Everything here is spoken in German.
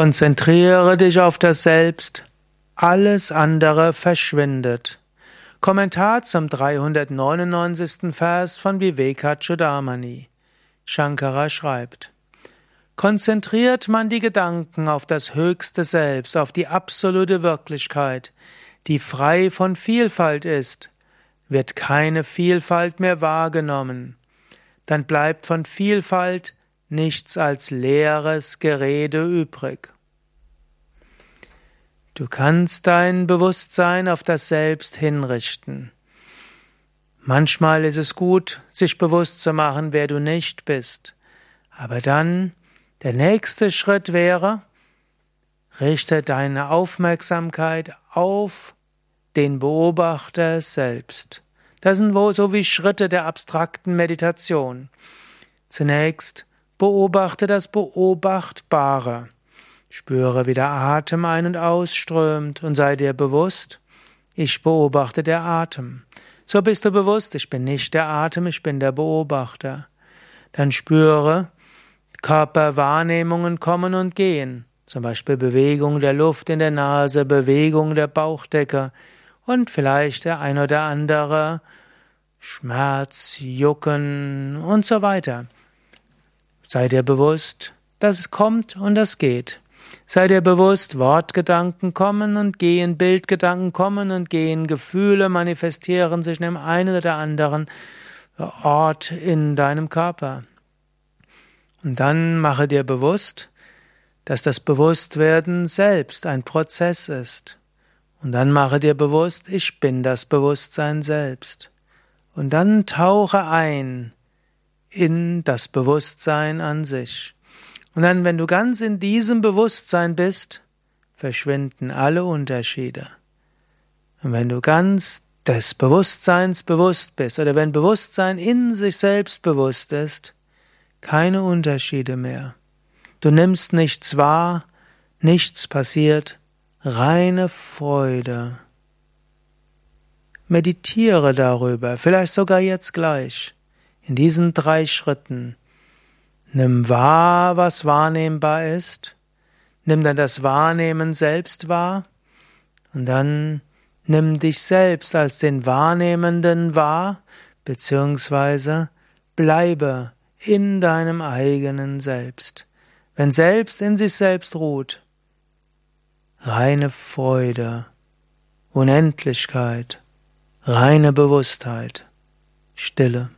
Konzentriere dich auf das Selbst, alles andere verschwindet. Kommentar zum 399. Vers von Vivekachudamani. Shankara schreibt, Konzentriert man die Gedanken auf das höchste Selbst, auf die absolute Wirklichkeit, die frei von Vielfalt ist, wird keine Vielfalt mehr wahrgenommen. Dann bleibt von Vielfalt nichts als leeres Gerede übrig. Du kannst dein Bewusstsein auf das Selbst hinrichten. Manchmal ist es gut, sich bewusst zu machen, wer du nicht bist. Aber dann, der nächste Schritt wäre, richte deine Aufmerksamkeit auf den Beobachter selbst. Das sind so wie Schritte der abstrakten Meditation. Zunächst Beobachte das Beobachtbare. Spüre, wie der Atem ein- und ausströmt und sei dir bewusst, ich beobachte der Atem. So bist du bewusst, ich bin nicht der Atem, ich bin der Beobachter. Dann spüre, Körperwahrnehmungen kommen und gehen. Zum Beispiel Bewegung der Luft in der Nase, Bewegung der Bauchdecke und vielleicht der ein oder andere Schmerz, Jucken und so weiter. Sei dir bewusst, dass es kommt und das geht. Sei dir bewusst, Wortgedanken kommen und gehen, Bildgedanken kommen und gehen, Gefühle manifestieren sich in dem einen oder anderen Ort in deinem Körper. Und dann mache dir bewusst, dass das Bewusstwerden selbst ein Prozess ist. Und dann mache dir bewusst, ich bin das Bewusstsein selbst. Und dann tauche ein in das Bewusstsein an sich. Und dann, wenn du ganz in diesem Bewusstsein bist, verschwinden alle Unterschiede. Und wenn du ganz des Bewusstseins bewusst bist, oder wenn Bewusstsein in sich selbst bewusst ist, keine Unterschiede mehr. Du nimmst nichts wahr, nichts passiert, reine Freude. Meditiere darüber, vielleicht sogar jetzt gleich in diesen drei Schritten. Nimm wahr, was wahrnehmbar ist. Nimm dann das Wahrnehmen selbst wahr. Und dann nimm dich selbst als den Wahrnehmenden wahr, beziehungsweise bleibe in deinem eigenen Selbst. Wenn Selbst in sich selbst ruht, reine Freude, Unendlichkeit, reine Bewusstheit, Stille.